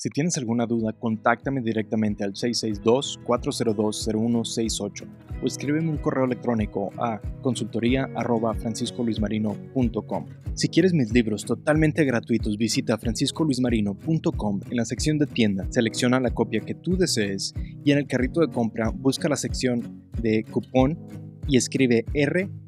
Si tienes alguna duda, contáctame directamente al 662-402-0168 o escríbeme un correo electrónico a consultoría.franciscoluismarino.com. Si quieres mis libros totalmente gratuitos, visita franciscoluismarino.com en la sección de tienda, selecciona la copia que tú desees y en el carrito de compra busca la sección de cupón y escribe R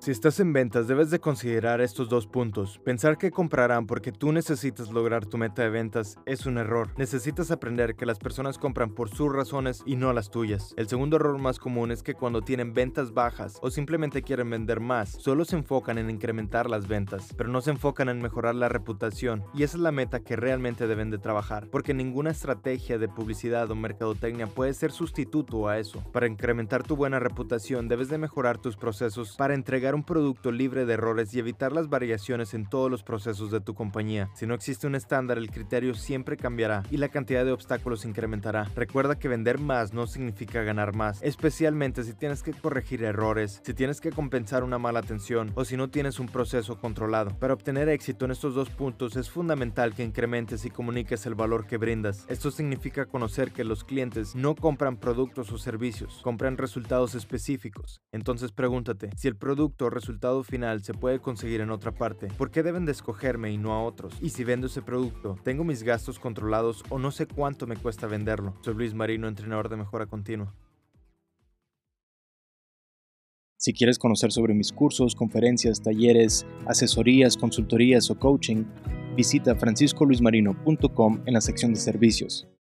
Si estás en ventas, debes de considerar estos dos puntos. Pensar que comprarán porque tú necesitas lograr tu meta de ventas es un error. Necesitas aprender que las personas compran por sus razones y no las tuyas. El segundo error más común es que cuando tienen ventas bajas o simplemente quieren vender más, solo se enfocan en incrementar las ventas, pero no se enfocan en mejorar la reputación. Y esa es la meta que realmente deben de trabajar, porque ninguna estrategia de publicidad o mercadotecnia puede ser sustituto a eso. Para incrementar tu buena reputación, debes de mejorar tus procesos para entregar un producto libre de errores y evitar las variaciones en todos los procesos de tu compañía. Si no existe un estándar, el criterio siempre cambiará y la cantidad de obstáculos incrementará. Recuerda que vender más no significa ganar más, especialmente si tienes que corregir errores, si tienes que compensar una mala atención o si no tienes un proceso controlado. Para obtener éxito en estos dos puntos es fundamental que incrementes y comuniques el valor que brindas. Esto significa conocer que los clientes no compran productos o servicios, compran resultados específicos. Entonces pregúntate, si el producto resultado final se puede conseguir en otra parte, ¿por qué deben de escogerme y no a otros? Y si vendo ese producto, ¿tengo mis gastos controlados o no sé cuánto me cuesta venderlo? Soy Luis Marino, entrenador de mejora continua. Si quieres conocer sobre mis cursos, conferencias, talleres, asesorías, consultorías o coaching, visita franciscoluismarino.com en la sección de servicios.